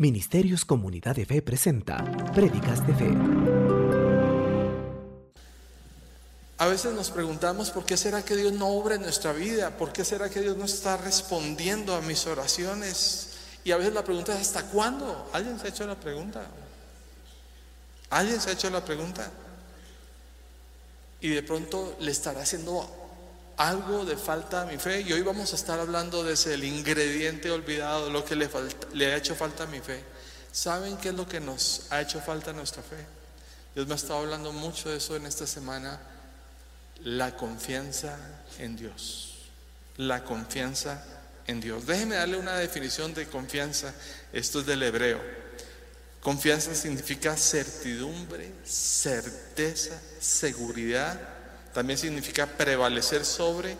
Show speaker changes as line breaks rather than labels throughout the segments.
Ministerios Comunidad de Fe presenta Prédicas de Fe.
A veces nos preguntamos por qué será que Dios no obra en nuestra vida, por qué será que Dios no está respondiendo a mis oraciones. Y a veces la pregunta es ¿hasta cuándo? ¿Alguien se ha hecho la pregunta? ¿Alguien se ha hecho la pregunta? Y de pronto le estará haciendo algo de falta a mi fe. Y hoy vamos a estar hablando de ese el ingrediente olvidado, lo que le, ha hecho falta a mi fe. ¿Saben qué es lo que nos ha hecho falta a nuestra fe? Dios me ha estado hablando mucho de eso en esta semana. La confianza en Dios. La confianza en Dios. Déjeme darle una definición de confianza. Esto es del hebreo. Confianza significa certidumbre, certeza, seguridad también significa prevalecer sobre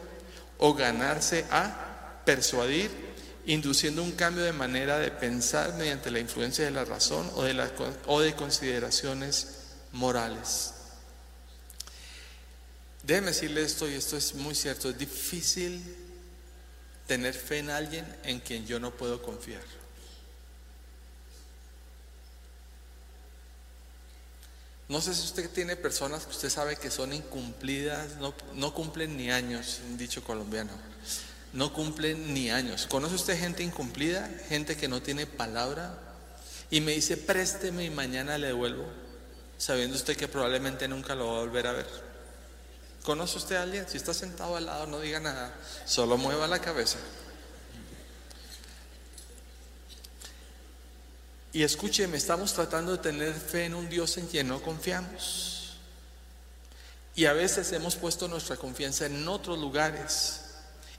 o ganarse a persuadir, induciendo un cambio de manera de pensar mediante la influencia de la razón o de, o de consideraciones morales. Déjeme decirle esto, y esto es muy cierto, es difícil tener fe en alguien en quien yo no puedo confiar. No sé si usted tiene personas que usted sabe que son incumplidas, no, no cumplen ni años, un dicho colombiano. No cumplen ni años. ¿Conoce usted gente incumplida? Gente que no tiene palabra. Y me dice, présteme y mañana le devuelvo, sabiendo usted que probablemente nunca lo va a volver a ver. ¿Conoce usted a alguien? Si está sentado al lado, no diga nada, solo mueva la cabeza. Y escúcheme, estamos tratando de tener fe en un Dios en quien no confiamos. Y a veces hemos puesto nuestra confianza en otros lugares.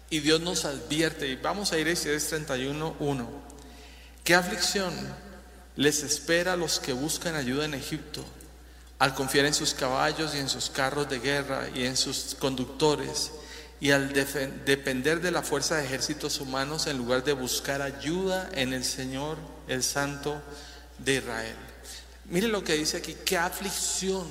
Y Dios nos advierte, y vamos a ir a Isaías 31, 1. ¿Qué aflicción les espera a los que buscan ayuda en Egipto? Al confiar en sus caballos y en sus carros de guerra y en sus conductores y al depender de la fuerza de ejércitos humanos en lugar de buscar ayuda en el Señor, el Santo de Israel. Mire lo que dice aquí, qué aflicción.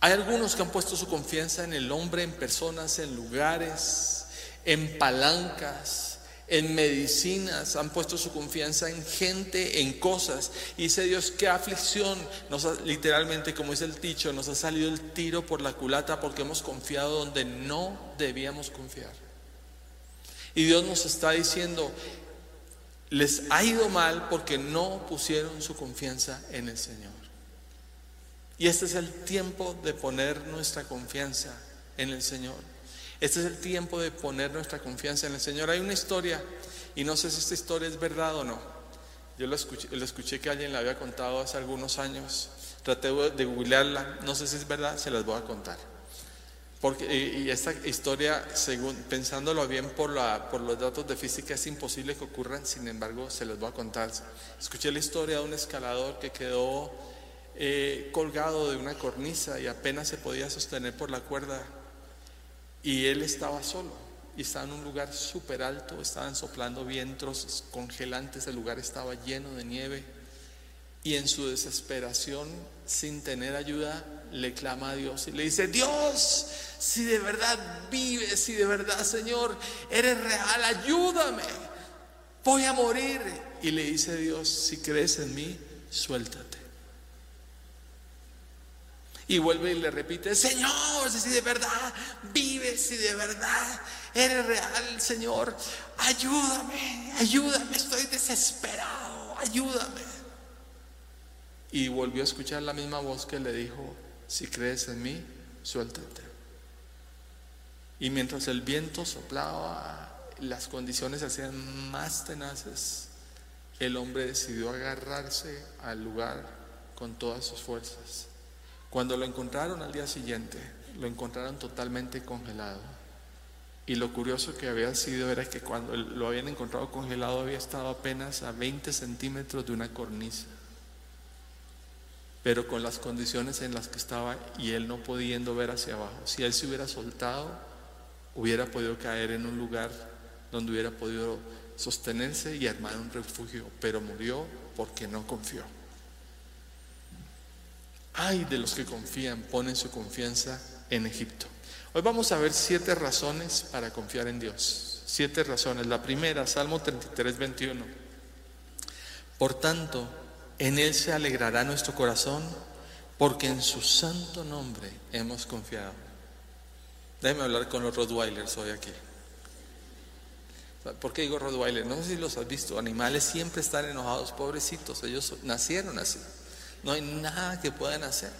Hay algunos que han puesto su confianza en el hombre, en personas, en lugares, en palancas, en medicinas, han puesto su confianza en gente, en cosas. Y dice Dios, qué aflicción, nos literalmente, como dice el dicho, nos ha salido el tiro por la culata porque hemos confiado donde no debíamos confiar. Y Dios nos está diciendo, les ha ido mal porque no pusieron su confianza en el Señor. Y este es el tiempo de poner nuestra confianza en el Señor. Este es el tiempo de poner nuestra confianza en el Señor. Hay una historia, y no sé si esta historia es verdad o no. Yo lo escuché, escuché que alguien la había contado hace algunos años. Traté de googlearla, no sé si es verdad, se las voy a contar. Porque, y, esta historia, según, pensándolo bien por, la, por los datos de física, es imposible que ocurran, sin embargo, se las voy a contar. Escuché la historia de un escalador que quedó eh, colgado de una cornisa y apenas se podía sostener por la cuerda y él estaba solo y estaba en un lugar súper alto, estaban soplando vientos congelantes, el lugar estaba lleno de nieve. Y en su desesperación, sin tener ayuda, le clama a Dios y le dice, Dios, si de verdad vives, si de verdad, Señor, eres real, ayúdame, voy a morir. Y le dice Dios, si crees en mí, suéltate. Y vuelve y le repite, Señor, si de verdad vives, si de verdad eres real, Señor, ayúdame, ayúdame, estoy desesperado, ayúdame. Y volvió a escuchar la misma voz que le dijo, si crees en mí, suéltate. Y mientras el viento soplaba, las condiciones se hacían más tenaces, el hombre decidió agarrarse al lugar con todas sus fuerzas cuando lo encontraron al día siguiente, lo encontraron totalmente congelado. Y lo curioso que había sido era que cuando lo habían encontrado congelado había estado apenas a 20 centímetros de una cornisa. Pero con las condiciones en las que estaba y él no pudiendo ver hacia abajo. Si él se hubiera soltado, hubiera podido caer en un lugar donde hubiera podido sostenerse y armar un refugio. Pero murió porque no confió. Ay de los que confían, ponen su confianza en Egipto. Hoy vamos a ver siete razones para confiar en Dios. Siete razones. La primera, Salmo 33, 21. Por tanto, en Él se alegrará nuestro corazón, porque en su santo nombre hemos confiado. Déjeme hablar con los Rottweilers hoy aquí. ¿Por qué digo Rottweiler? No sé si los has visto. Animales siempre están enojados, pobrecitos. Ellos nacieron así. No hay nada que puedan hacer.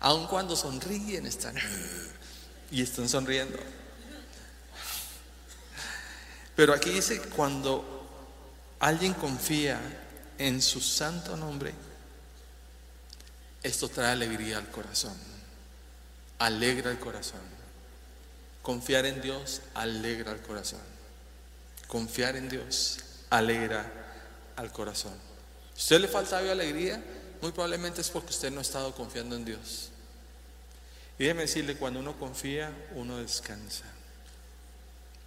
Aun cuando sonríen, están y están sonriendo. Pero aquí dice, cuando alguien confía en su santo nombre, esto trae alegría al corazón, alegra el corazón. Confiar en Dios alegra el corazón. Confiar en Dios alegra al corazón. Si usted le falta alegría, muy probablemente es porque usted no ha estado confiando en Dios. Y déjeme decirle, cuando uno confía, uno descansa.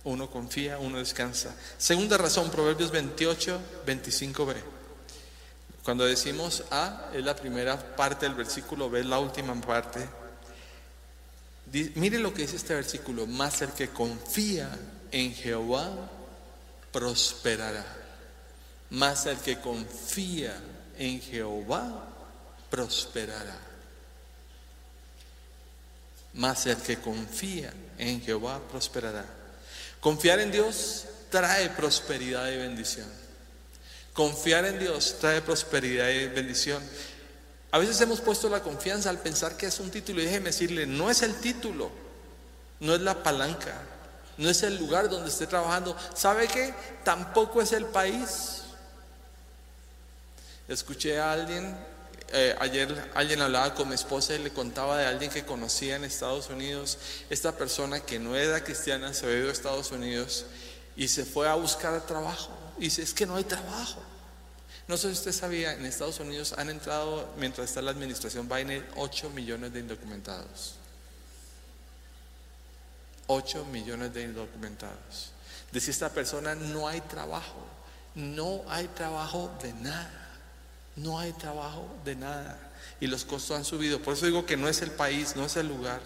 Uno confía, uno descansa. Segunda razón, Proverbios 28, 25b. Cuando decimos A, es la primera parte del versículo, B es la última parte. Mire lo que dice este versículo, más el que confía en Jehová prosperará. Más el que confía en Jehová prosperará. Más el que confía en Jehová prosperará. Confiar en Dios trae prosperidad y bendición. Confiar en Dios trae prosperidad y bendición. A veces hemos puesto la confianza al pensar que es un título y déjeme decirle, no es el título, no es la palanca, no es el lugar donde esté trabajando. ¿Sabe qué? Tampoco es el país. Escuché a alguien, eh, ayer alguien hablaba con mi esposa y le contaba de alguien que conocía en Estados Unidos. Esta persona que no era cristiana se había ido a Estados Unidos y se fue a buscar trabajo. Y dice, es que no hay trabajo. No sé si usted sabía, en Estados Unidos han entrado, mientras está la administración Biden, 8 millones de indocumentados. 8 millones de indocumentados. Decía esta persona, no hay trabajo, no hay trabajo de nada, no hay trabajo de nada. Y los costos han subido. Por eso digo que no es el país, no es el lugar.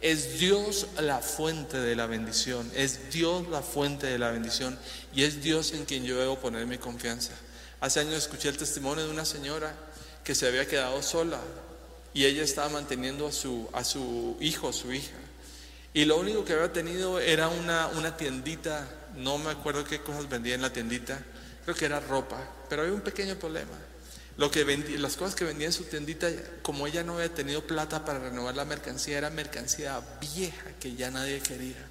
Es Dios la fuente de la bendición, es Dios la fuente de la bendición y es Dios en quien yo debo poner mi confianza. Hace años escuché el testimonio de una señora que se había quedado sola y ella estaba manteniendo a su, a su hijo, su hija. Y lo único que había tenido era una, una tiendita, no me acuerdo qué cosas vendía en la tiendita, creo que era ropa, pero había un pequeño problema. Lo que las cosas que vendía en su tiendita, como ella no había tenido plata para renovar la mercancía, era mercancía vieja que ya nadie quería.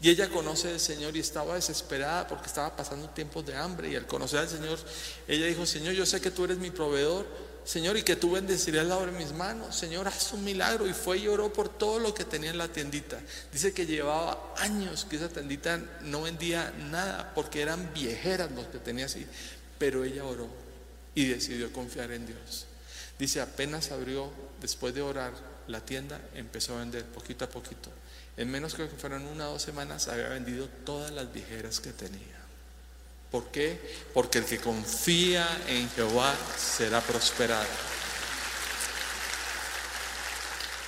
Y ella conoce al Señor y estaba desesperada porque estaba pasando tiempos de hambre. Y al conocer al Señor, ella dijo, Señor, yo sé que tú eres mi proveedor, Señor, y que tú bendecirás la obra de mis manos. Señor, haz un milagro. Y fue y oró por todo lo que tenía en la tiendita. Dice que llevaba años que esa tiendita no vendía nada porque eran viejeras los que tenía así. Pero ella oró y decidió confiar en Dios. Dice, apenas abrió, después de orar, la tienda empezó a vender poquito a poquito. En menos que fueron una o dos semanas había vendido todas las viejeras que tenía. ¿Por qué? Porque el que confía en Jehová será prosperado.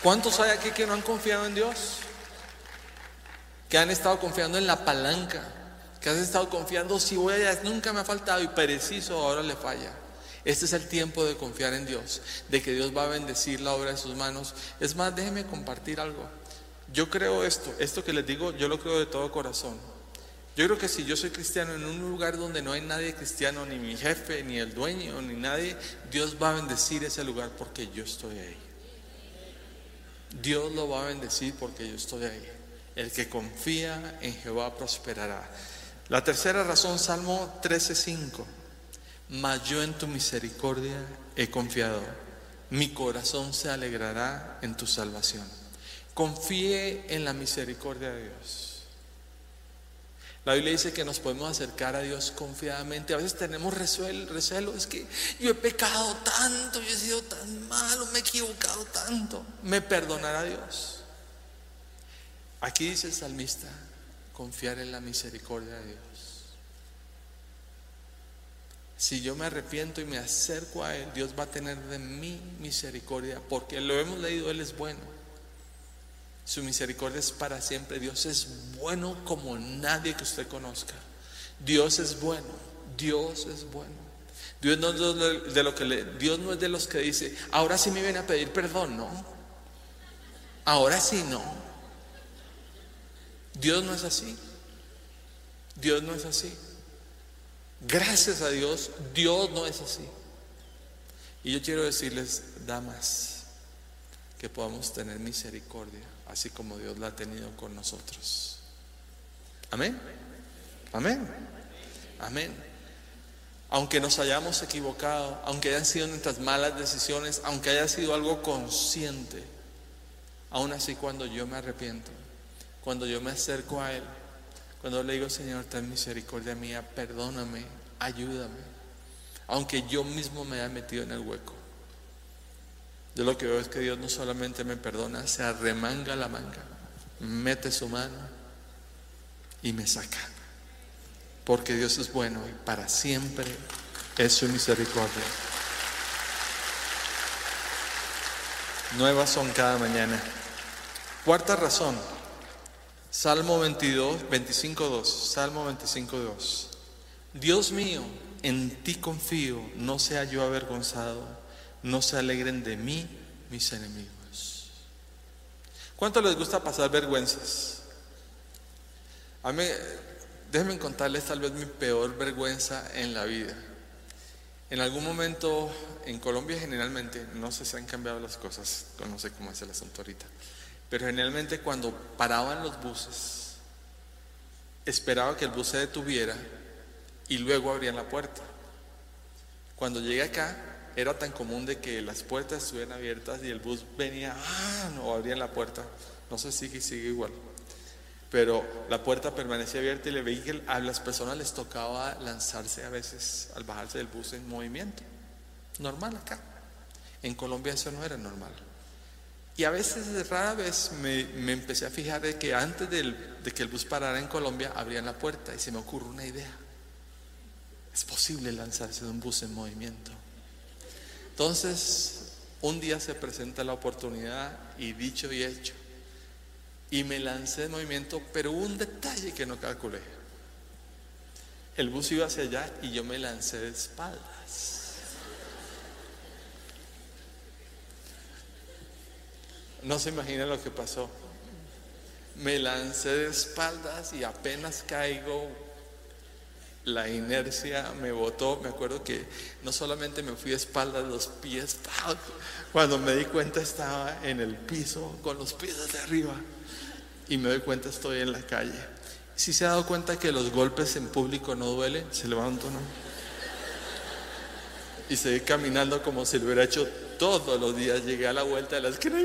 ¿Cuántos hay aquí que no han confiado en Dios? Que han estado confiando en la palanca, que han estado confiando, si voy allá, nunca me ha faltado y preciso ahora le falla. Este es el tiempo de confiar en Dios, de que Dios va a bendecir la obra de sus manos. Es más, déjeme compartir algo. Yo creo esto, esto que les digo, yo lo creo de todo corazón. Yo creo que si yo soy cristiano en un lugar donde no hay nadie cristiano, ni mi jefe, ni el dueño, ni nadie, Dios va a bendecir ese lugar porque yo estoy ahí. Dios lo va a bendecir porque yo estoy ahí. El que confía en Jehová prosperará. La tercera razón, Salmo 13:5. Mas yo en tu misericordia he confiado. Mi corazón se alegrará en tu salvación. Confíe en la misericordia de Dios. La Biblia dice que nos podemos acercar a Dios confiadamente. A veces tenemos recelo, es que yo he pecado tanto, yo he sido tan malo, me he equivocado tanto. Me perdonará Dios. Aquí dice el salmista, confiar en la misericordia de Dios. Si yo me arrepiento y me acerco a Él, Dios va a tener de mí misericordia, porque lo hemos leído, Él es bueno. Su misericordia es para siempre. Dios es bueno como nadie que usted conozca. Dios es bueno. Dios es bueno. Dios no, es de lo que le, Dios no es de los que dice, ahora sí me viene a pedir perdón, no. Ahora sí no. Dios no es así. Dios no es así. Gracias a Dios, Dios no es así. Y yo quiero decirles, damas, que podamos tener misericordia, así como Dios la ha tenido con nosotros. Amén. Amén. Amén. Aunque nos hayamos equivocado, aunque hayan sido nuestras malas decisiones, aunque haya sido algo consciente, aún así cuando yo me arrepiento, cuando yo me acerco a Él, cuando le digo, Señor, ten misericordia mía, perdóname, ayúdame, aunque yo mismo me haya metido en el hueco. Yo lo que veo es que Dios no solamente me perdona, se arremanga la manga, mete su mano y me saca porque Dios es bueno y para siempre es su misericordia. Nuevas son cada mañana. Cuarta razón, Salmo 22, 25, 2. Salmo 25, 2. Dios mío, en ti confío, no sea yo avergonzado, no se alegren de mí mis enemigos. ¿Cuánto les gusta pasar vergüenzas? A mí, Déjenme contarles tal vez mi peor vergüenza en la vida. En algún momento en Colombia generalmente, no sé si han cambiado las cosas, no sé cómo es el asunto ahorita, pero generalmente cuando paraban los buses, esperaba que el bus se detuviera y luego abrían la puerta. Cuando llegué acá, era tan común de que las puertas estuvieran abiertas y el bus venía, ah, no, abrían la puerta. No sé si sigue igual pero la puerta permanecía abierta y le veía que a las personas les tocaba lanzarse a veces al bajarse del bus en movimiento. Normal acá. En Colombia eso no era normal. Y a veces, rara vez, me, empecé a fijar de que antes de que el bus parara en Colombia, abrían la puerta y se me ocurre una idea. Es posible lanzarse de un bus en movimiento. Entonces, un día se presenta la oportunidad y dicho y hecho, y me lancé de movimiento, pero un detalle que no calculé. El bus iba hacia allá y yo me lancé de espaldas. No se imagina lo que pasó. Me lancé de espaldas y apenas caigo, la inercia me botó. Me acuerdo que no solamente me fui de espaldas, los pies, cuando me di cuenta estaba en el piso con los pies de arriba y me doy cuenta estoy en la calle. Si se ha dado cuenta que los golpes en público no duelen, se levantó, ¿no? Y seguí caminando como si lo hubiera hecho todos los días. Llegué a la vuelta de la esquina.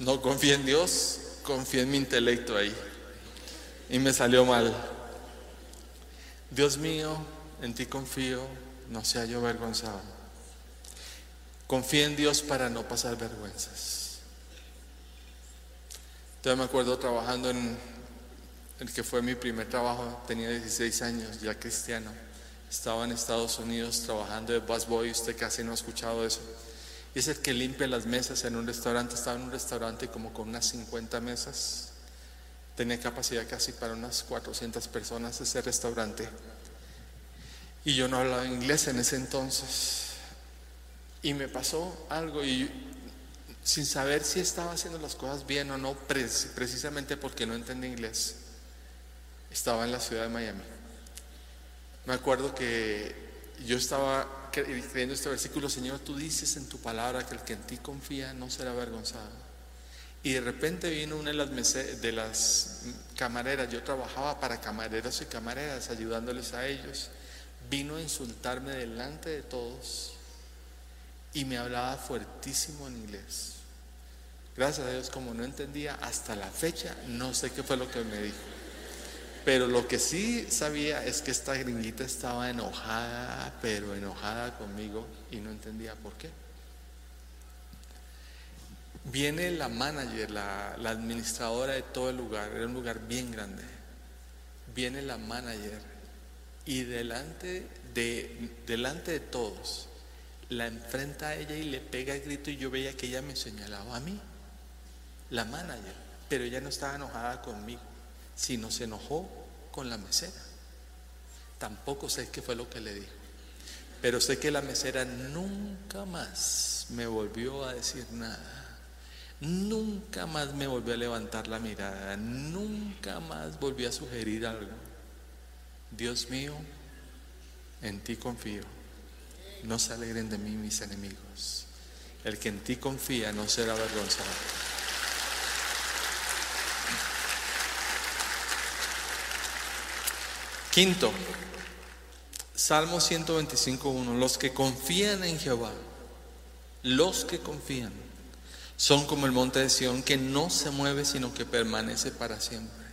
No confié en Dios, confié en mi intelecto ahí. Y me salió mal. Dios mío, en ti confío, no sea yo avergonzado. Confía en Dios para no pasar vergüenzas. Yo me acuerdo trabajando en el que fue mi primer trabajo, tenía 16 años, ya cristiano. Estaba en Estados Unidos trabajando de busboy, usted casi no ha escuchado eso. Es el que limpia las mesas en un restaurante. Estaba en un restaurante como con unas 50 mesas. Tenía capacidad casi para unas 400 personas ese restaurante. Y yo no hablaba inglés en ese entonces. Y me pasó algo y sin saber si estaba haciendo las cosas bien o no, precisamente porque no entendí inglés, estaba en la ciudad de Miami. Me acuerdo que yo estaba creyendo este versículo, Señor, tú dices en tu palabra que el que en ti confía no será avergonzado. Y de repente vino una de las, de las camareras, yo trabajaba para camareros y camareras, ayudándoles a ellos. Vino a insultarme delante de todos y me hablaba fuertísimo en inglés. Gracias a Dios, como no entendía hasta la fecha, no sé qué fue lo que me dijo. Pero lo que sí sabía es que esta gringuita estaba enojada, pero enojada conmigo y no entendía por qué. Viene la manager, la, administradora de todo el lugar, era un lugar bien grande. Viene la manager y delante de, delante de todos la enfrenta a ella y le pega el grito y yo veía que ella me señalaba a mí, la manager, pero ella no estaba enojada conmigo, si no se enojó con la mesera. Tampoco sé qué fue lo que le dijo. Pero sé que la mesera nunca más me volvió a decir nada. Nunca más me volvió a levantar la mirada. Nunca más volvió a sugerir algo. Dios mío, en ti confío. No se alegren de mí mis enemigos. El que en ti confía no será avergonzado. Quinto, Salmo 125.1. Los que confían en Jehová, los que confían, son como el monte de Sión que no se mueve sino que permanece para siempre.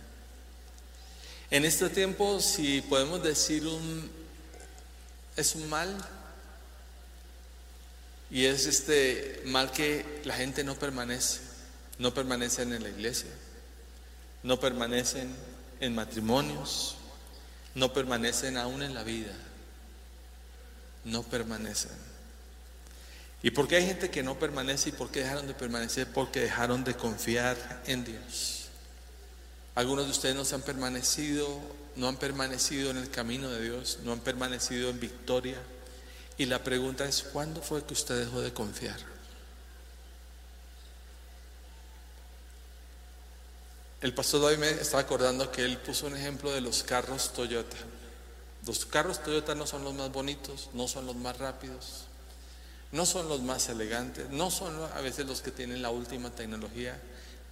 En este tiempo, si podemos decir un, es un mal, y es este mal que la gente no permanece, no permanecen en la iglesia, no permanecen en matrimonios, no permanecen aún en la vida, no permanecen. ¿Y por qué hay gente que no permanece y por qué dejaron de permanecer? Porque dejaron de confiar en Dios. Algunos de ustedes no se han permanecido, no han permanecido en el camino de Dios, no han permanecido en victoria y la pregunta es, ¿cuándo fue que usted dejó de confiar? El pastor David me estaba acordando que él puso un ejemplo de los carros Toyota. Los carros Toyota no son los más bonitos, no son los más rápidos, no son los más elegantes, no son a veces los que tienen la última tecnología,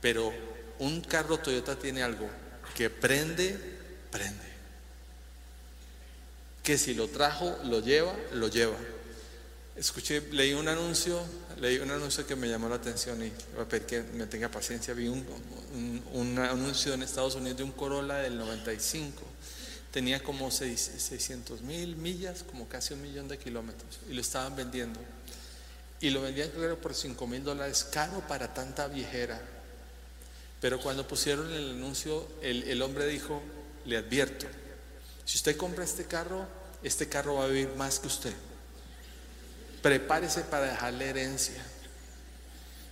pero un carro Toyota tiene algo que prende, prende que si lo trajo, lo lleva, lo lleva. Escuché, leí un anuncio, leí un anuncio que me llamó la atención y a pedir que me tenga paciencia. Vi un, un, anuncio en Estados Unidos de un Corolla del 95. Tenía como 600 mil millas, como casi un millón de kilómetros, y lo estaban vendiendo. Y lo vendían creo por 5 mil dólares, caro para tanta viejera. Pero cuando pusieron el anuncio, el hombre dijo, le advierto, si usted compra este carro, este carro va a vivir más que usted. Prepárese para dejarle herencia.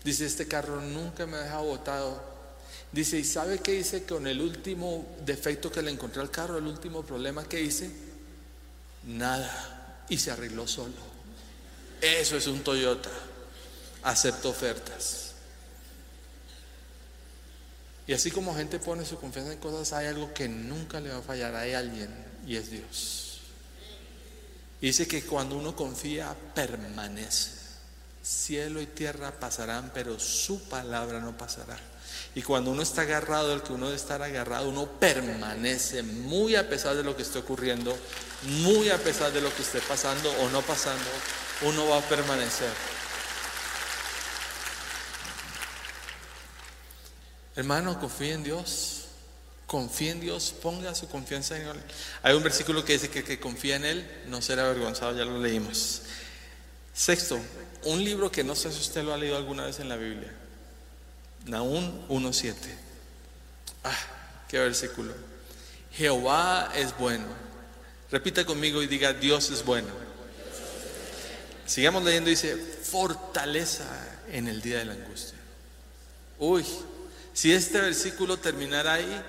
Dice, este carro nunca me ha dejado botado. Dice, ¿y sabe qué hice con el último defecto que le encontré al carro? El último problema que hice. Nada. Y se arregló solo. Eso es un Toyota. Acepto ofertas. Y así como gente pone su confianza en cosas, hay algo que nunca le va a fallar. Hay alguien y es Dios. Dice que cuando uno confía, permanece. Cielo y tierra pasarán, pero su palabra no pasará. Y cuando uno está agarrado, el que uno debe estar agarrado, uno permanece muy a pesar de lo que esté ocurriendo, muy a pesar de lo que esté pasando o no pasando, uno va a permanecer. Hermano, confía en Dios. Confía en Dios, ponga su confianza en Él. Hay un versículo que dice que que confía en Él no será avergonzado, ya lo leímos. Sexto, un libro que no sé si usted lo ha leído alguna vez en la Biblia. Nahum 1.7. Ah, qué versículo. Jehová es bueno. Repita conmigo y diga, Dios es bueno. Sigamos leyendo, dice, fortaleza en el día de la angustia. Uy, si este versículo terminara ahí,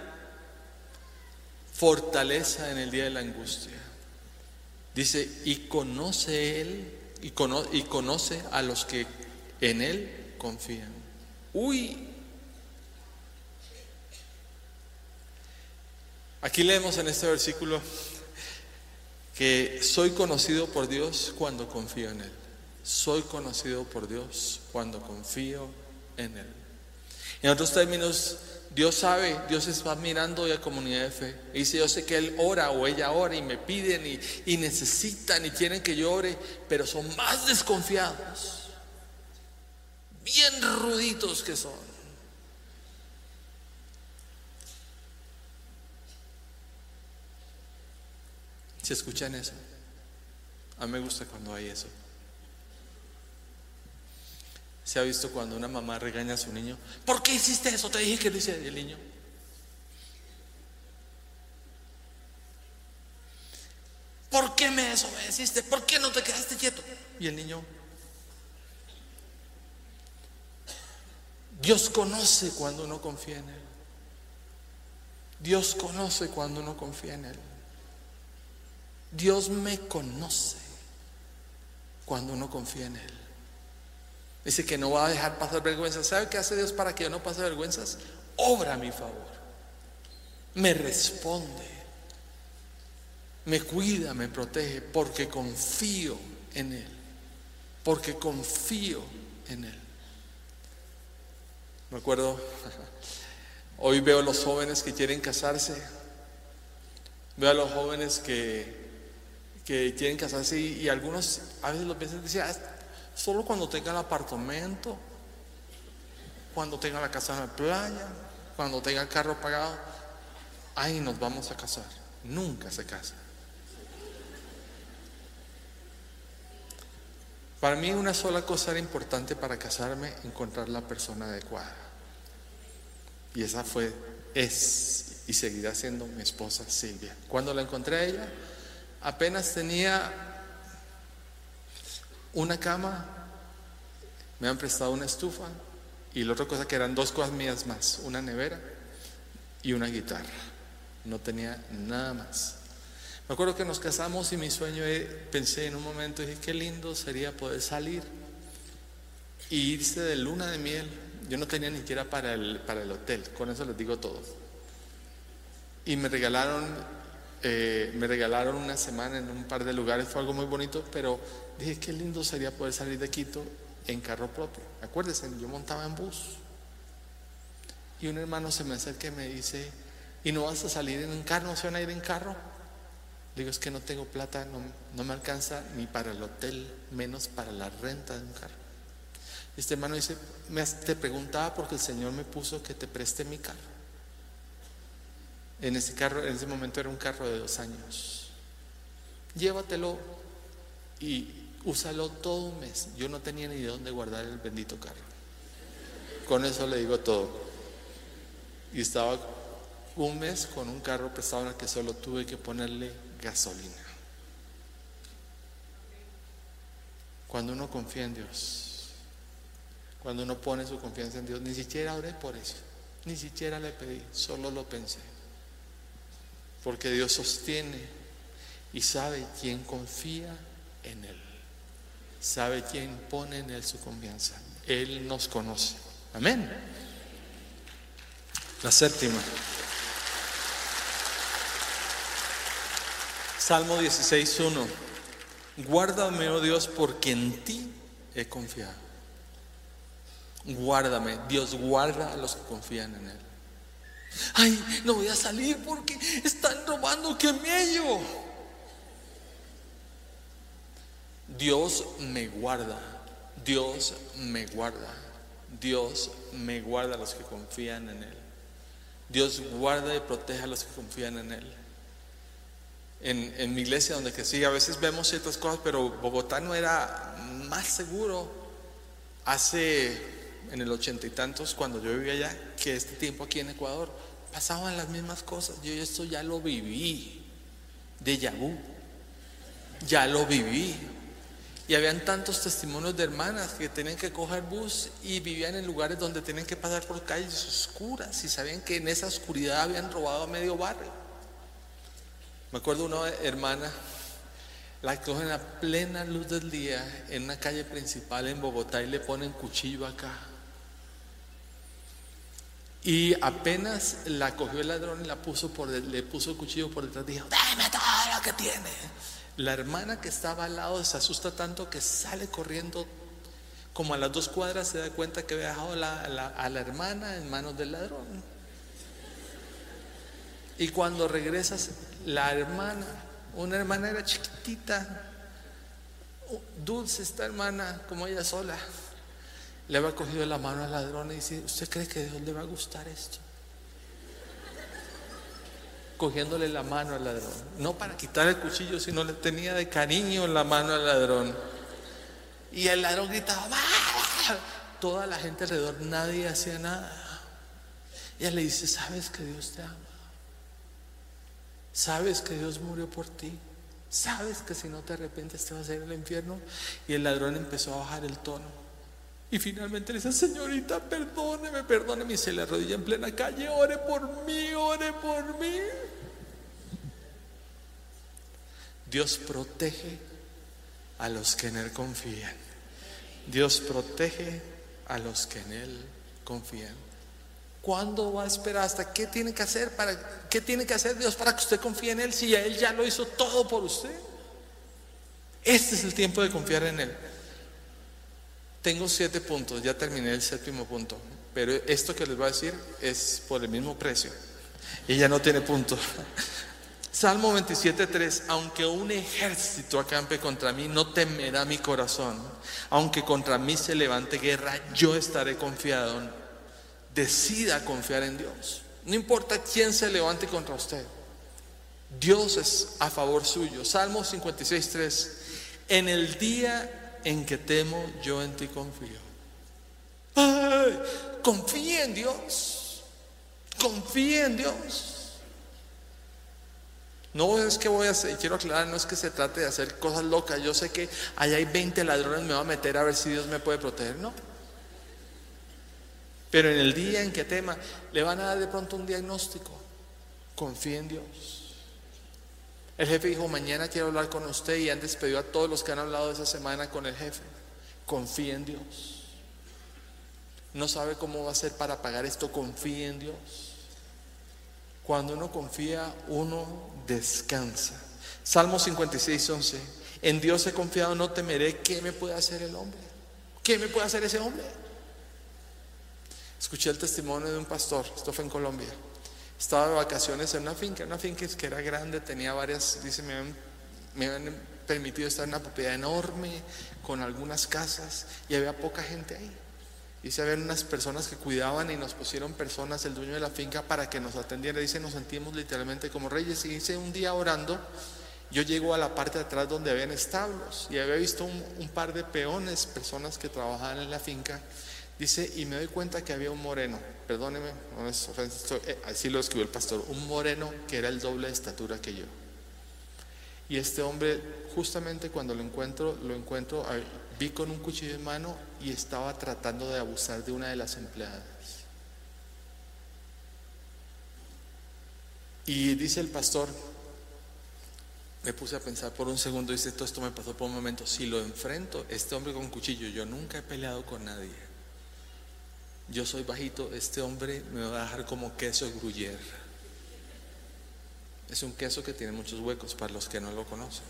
fortaleza en el día de la angustia. Dice, y conoce Él, y, y conoce a los que en Él confían. Uy, aquí leemos en este versículo que soy conocido por Dios cuando confío en Él. Soy conocido por Dios cuando confío en Él. En otros términos, Dios sabe, Dios está mirando la comunidad de fe. Y dice, yo sé que Él ora o ella ora y me piden y, y necesitan y quieren que yo ore, pero son más desconfiados. Bien ruditos que son. ¿Se escuchan eso? A mí me gusta cuando hay eso. Se ha visto cuando una mamá regaña a su niño, ¿por qué hiciste eso? Te dije que lo hice el niño. ¿Por qué me desobedeciste? ¿Por qué no te quedaste quieto? Y el niño, Dios conoce cuando uno confía en Él. Dios conoce cuando uno confía en Él. Dios me conoce cuando uno confía en Él. Dice que no va a dejar pasar vergüenzas. ¿Sabe qué hace Dios para que yo no pase vergüenzas? Obra a mi favor. Me responde. Me cuida, me protege, porque confío en Él. Porque confío en Él. Me acuerdo, hoy veo los jóvenes que quieren casarse. Veo a los jóvenes que, que quieren casarse y, algunos a veces los piensan decían, ah, solo cuando tenga el apartamento, cuando tenga la casa en la playa, cuando tenga el carro pagado, ahí nos vamos a casar. Nunca se casa. Para mí una sola cosa era importante para casarme, encontrar la persona adecuada. Y esa fue, es y seguirá siendo mi esposa Silvia. Cuando la encontré a ella, apenas tenía una cama, me han prestado una estufa y la otra cosa que eran dos cosas mías más, una nevera y una guitarra. No tenía nada más. Me acuerdo que nos casamos y mi sueño, eh, pensé en un momento, dije, qué lindo sería poder salir y irse de luna de miel. Yo no tenía ni siquiera para el, para el hotel, con eso les digo todo. Y me regalaron, eh, me regalaron una semana en un par de lugares, fue algo muy bonito, pero dije, qué lindo sería poder salir de Quito en carro propio. Acuérdense, yo montaba en bus. Y un hermano se me acerca y me dice, ¿y no vas a salir en un carro? ¿No se van a ir en carro? digo, es que no tengo plata, no, me alcanza ni para el hotel, menos para la renta de un carro. Este hermano dice, te preguntaba porque el Señor me puso que te preste mi carro. En ese carro, en ese momento era un carro de dos años. Llévatelo y úsalo todo un mes. Yo no tenía ni de dónde guardar el bendito carro. Con eso le digo todo. Y estaba un mes con un carro prestado al que solo tuve que ponerle gasolina. Cuando uno confía en Dios, cuando uno pone su confianza en Dios, ni siquiera oré por eso, ni siquiera le pedí, solo lo pensé. Porque Dios sostiene y sabe quién confía en Él, sabe quién pone en Él su confianza. Él nos conoce. Amén. La séptima. Salmo 16.1. Guárdame, oh Dios, porque en ti he confiado. Guárdame. Dios guarda a los que confían en Él. Ay, no voy a salir porque están robando que mello. Dios me guarda. Dios me guarda. Dios me guarda a los que confían en Él. Dios guarda y protege a los que confían en Él en, mi iglesia donde que a veces vemos ciertas cosas, pero Bogotá no era más seguro hace en el ochenta y tantos, cuando yo vivía allá, que este tiempo aquí en Ecuador. Pasaban las mismas cosas. Yo esto ya lo viví. De Yabú. Ya lo viví. Y habían tantos testimonios de hermanas que tenían que coger bus y vivían en lugares donde tenían que pasar por calles oscuras y sabían que en esa oscuridad habían robado a medio barrio. Me acuerdo una hermana, la cogen a plena luz del día en una calle principal en Bogotá y le ponen cuchillo acá. Y apenas la cogió el ladrón y la puso por, le puso el cuchillo por detrás, dijo, dame todo lo que tiene. La hermana que estaba al lado se asusta tanto que sale corriendo, como a las dos cuadras se da cuenta que había dejado a la hermana en manos del ladrón. Y cuando regresas, la hermana, una hermana era chiquitita, dulce esta hermana, como ella sola, le había cogido la mano al ladrón y dice, ¿usted cree que Dios le va a gustar esto? Cogiéndole la mano al ladrón, no para quitar el cuchillo, sino le tenía de cariño la mano al ladrón. Y el ladrón gritaba, toda la gente alrededor, nadie hacía nada. Ella le dice, ¿sabes que Dios te ama? Sabes que Dios murió por ti. Sabes que si no te arrepientes te vas a ir al infierno. Y el ladrón empezó a bajar el tono. Y finalmente le dice, señorita, perdóneme, perdóneme. Y se le arrodilla en plena calle, ore por mí, ore por mí. Dios protege a los que en Él confían. Dios protege a los que en Él confían. ¿Cuándo va a esperar? ¿Hasta qué tiene que hacer? Para, ¿Qué tiene que hacer Dios para que usted confíe en Él si Él ya lo hizo todo por usted? Este es el tiempo de confiar en Él. Tengo siete puntos, ya terminé el séptimo punto, pero esto que les voy a decir es por el mismo precio. Y ya no tiene punto. Salmo 27.3, aunque un ejército acampe contra mí, no temerá mi corazón. Aunque contra mí se levante guerra, yo estaré confiado. Decida confiar en Dios. No importa quién se levante contra usted. Dios es a favor suyo. Salmo 56.3, en el día en que temo, yo en ti confío. Ay, confíe en Dios. Confíe en Dios. No es que voy a hacer, quiero aclarar, no es que se trate de hacer cosas locas. Yo sé que allá hay 20 ladrones, me voy a meter a ver si Dios me puede proteger. No. Pero en el día en que tema, le van a dar de pronto un diagnóstico. Confíe en Dios. El jefe dijo, mañana quiero hablar con usted y han despedido a todos los que han hablado esa semana con el jefe. Confíe en Dios. No sabe cómo va a ser para pagar esto, confíe en Dios. Cuando uno confía, uno descansa. Salmo 56, 11. En Dios he confiado, no temeré. ¿Qué me puede hacer el hombre? ¿Qué me puede hacer ese hombre? Escuché el testimonio de un pastor, esto fue en Colombia. Estaba de vacaciones en una finca, una finca que era grande, tenía varias, dice, me han permitido estar en una propiedad enorme, con algunas casas, y había poca gente ahí. Y se habían unas personas que cuidaban y nos pusieron personas, el dueño de la finca, para que nos atendiera. Dice, nos sentimos literalmente como reyes. Y dice, un día orando, yo llego a la parte de atrás donde habían establos y había visto un par de peones, personas que trabajaban en la finca. Dice, y me doy cuenta que había un moreno, perdóneme, no es ofensa, eh, así lo escribió el pastor, un moreno que era el doble de estatura que yo. Y este hombre, justamente cuando lo encuentro, lo encuentro, vi con un cuchillo en mano y estaba tratando de abusar de una de las empleadas. Y dice el pastor, me puse a pensar por un segundo, dice, todo esto me pasó por un momento, si lo enfrento, este hombre con cuchillo, yo nunca he peleado con nadie. Yo soy bajito, este hombre me va a dejar como queso gruyere. Es un queso que tiene muchos huecos para los que no lo conocen.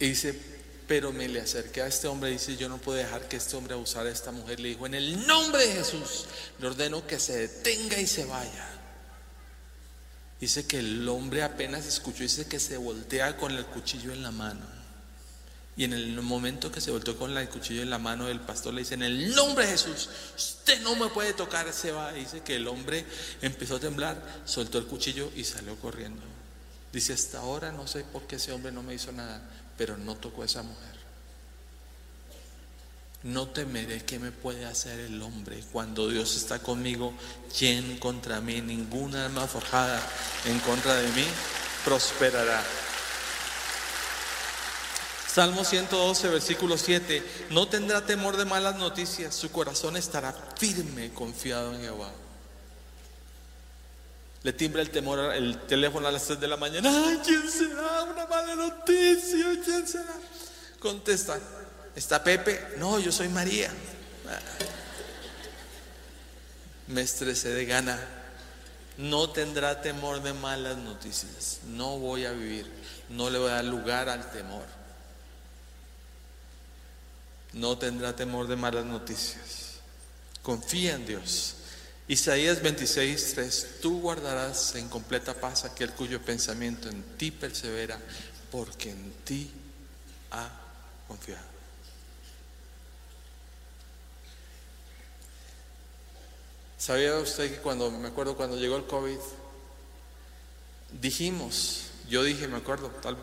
Y dice, pero me le acerqué a este hombre y dice, yo no puedo dejar que este hombre abusara de esta mujer. Le dijo, en el nombre de Jesús, le ordeno que se detenga y se vaya. Dice que el hombre apenas escuchó, dice que se voltea con el cuchillo en la mano. Y en el momento que se volteó con el cuchillo en la mano del pastor, le dice, en el nombre de Jesús, usted no me puede tocar, se va. Dice que el hombre empezó a temblar, soltó el cuchillo y salió corriendo. Dice, hasta ahora no sé por qué ese hombre no me hizo nada, pero no tocó a esa mujer. No temeré que me puede hacer el hombre cuando Dios está conmigo. ¿Quién contra mí? Ninguna arma forjada en contra de mí prosperará. Salmo 112, versículo 7. No tendrá temor de malas noticias, su corazón estará firme, confiado en Jehová. Le timbra el temor el teléfono a las 3 de la mañana. Ay, ¿quién será? Una mala noticia. ¿Quién será? Contesta. ¿Está Pepe? No, yo soy María. Me estresé de gana. No tendrá temor de malas noticias. No voy a vivir. No le voy a dar lugar al temor. No tendrá temor de malas noticias. Confía en Dios. Isaías 26, 3, tú guardarás en completa paz aquel cuyo pensamiento en ti persevera, porque en ti ha confiado. ¿Sabía usted que cuando, me acuerdo cuando llegó el COVID, dijimos, yo dije, me acuerdo, tal,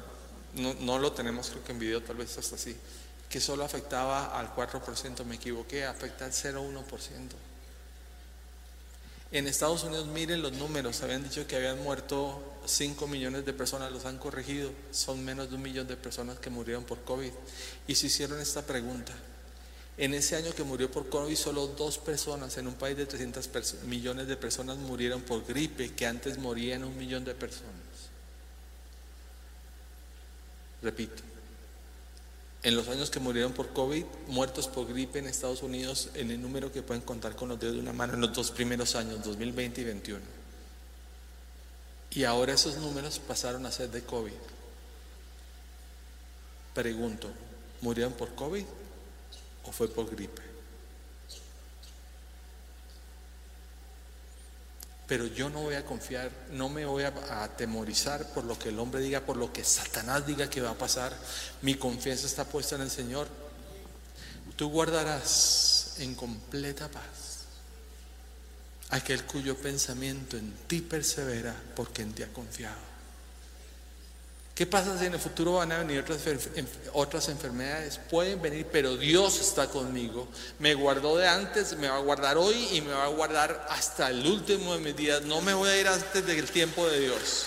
no, no lo tenemos creo que en video, tal vez hasta así, que solo afectaba al 4%, me equivoqué, afecta al 0,1%. En Estados Unidos, miren los números, habían dicho que habían muerto 5 millones de personas, los han corregido, son menos de un millón de personas que murieron por COVID. Y se hicieron esta pregunta, En ese año que murió por COVID, solo dos personas en un país de 300 millones de personas murieron por gripe, que antes morían un millón de personas. Repito, en los años que murieron por COVID, muertos por gripe en Estados Unidos, en el número que pueden contar con los dedos de una mano en los dos primeros años, 2020 y 2021. Y ahora esos números pasaron a ser de COVID. Pregunto, ¿murieron por COVID o fue por gripe? Pero yo no voy a confiar, no me voy a atemorizar por lo que el hombre diga, por lo que Satanás diga que va a pasar. Mi confianza está puesta en el Señor. Tú guardarás en completa paz aquel cuyo pensamiento en ti persevera porque en ti ha confiado. ¿Qué pasa si en el futuro van a venir otras, otras enfermedades? Pueden venir, pero Dios está conmigo. Me guardó de antes, me va a guardar hoy y me va a guardar hasta el último de mis días. No me voy a ir antes del tiempo de Dios.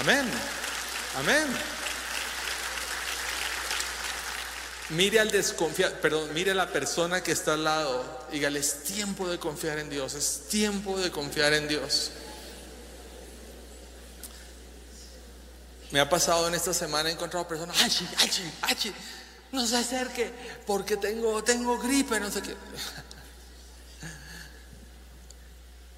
Amén. Amén. Mire al desconfiar, perdón, mire a la persona que está al lado. Dígale, es tiempo de confiar en Dios, es tiempo de confiar en Dios. Me ha pasado en esta semana, he encontrado personas, ay, ay, ay, no se acerque porque tengo, tengo gripe, no sé qué.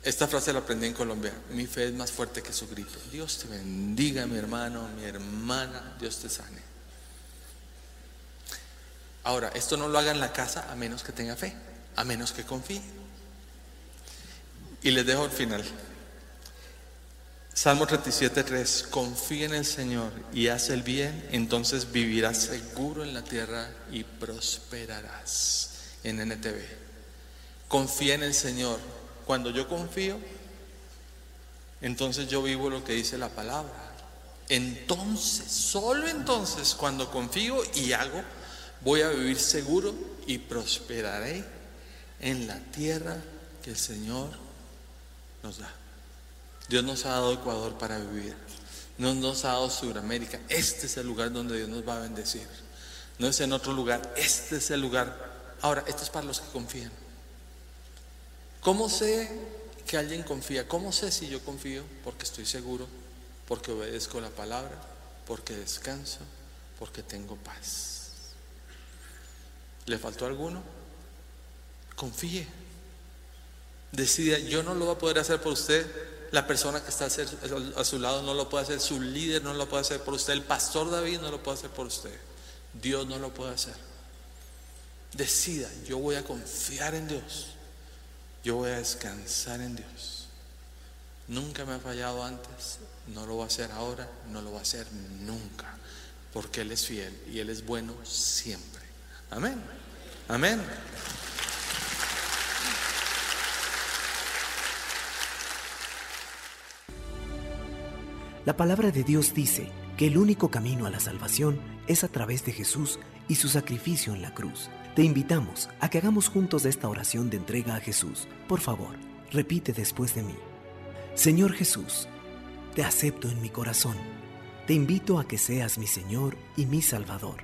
Esta frase la aprendí en Colombia. Mi fe es más fuerte que su gripe. Dios te bendiga, mi hermano, mi hermana. Dios te sane. Ahora, esto no lo haga en la casa a menos que tenga fe, a menos que confíe. Y les dejo el final. Salmo 37.3, confía en el Señor y haz el bien, entonces vivirás seguro en la tierra y prosperarás. En NTV. Confía en el Señor. Cuando yo confío, entonces yo vivo lo que dice la palabra. Entonces, solo entonces, cuando confío y hago, voy a vivir seguro y prosperaré en la tierra que el Señor nos da. Dios nos ha dado Ecuador para vivir. Dios nos ha dado Sudamérica. Este es el lugar donde Dios nos va a bendecir. No es en otro lugar. Este es el lugar. Ahora, esto es para los que confían. ¿Cómo sé que alguien confía? ¿Cómo sé si yo confío? Porque estoy seguro, porque obedezco la palabra, porque descanso, porque tengo paz. ¿Le faltó alguno? Confíe. Decida, yo no lo voy a poder hacer por usted, la persona que está a su lado no lo puede hacer, su líder no lo puede hacer por usted, el pastor David no lo puede hacer por usted, Dios no lo puede hacer. Decida, yo voy a confiar en Dios, yo voy a descansar en Dios. Nunca me ha fallado antes, no lo va a hacer ahora, no lo va a hacer nunca, porque Él es fiel y Él es bueno siempre. Amén. Amén.
La palabra de Dios dice que el único camino a la salvación es a través de Jesús y su sacrificio en la cruz. Te invitamos a que hagamos juntos esta oración de entrega a Jesús. Por favor, repite después de mí. Señor Jesús, te acepto en mi corazón. Te invito a que seas mi Señor y mi Salvador.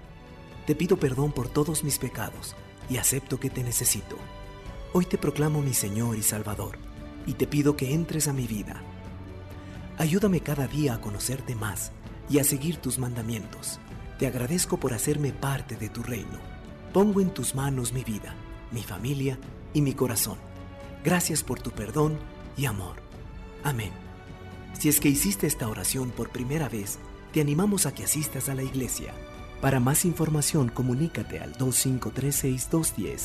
Te pido perdón por todos mis pecados y acepto que te necesito. Hoy te proclamo mi Señor y Salvador y te pido que entres a mi vida Ayúdame cada día a conocerte más y a seguir tus mandamientos. Te agradezco por hacerme parte de tu reino. Pongo en tus manos mi vida, mi familia y mi corazón. Gracias por tu perdón y amor. Amén. Si es que hiciste esta oración por primera vez, te animamos a que asistas a la iglesia. Para más información, comunícate al 2536 210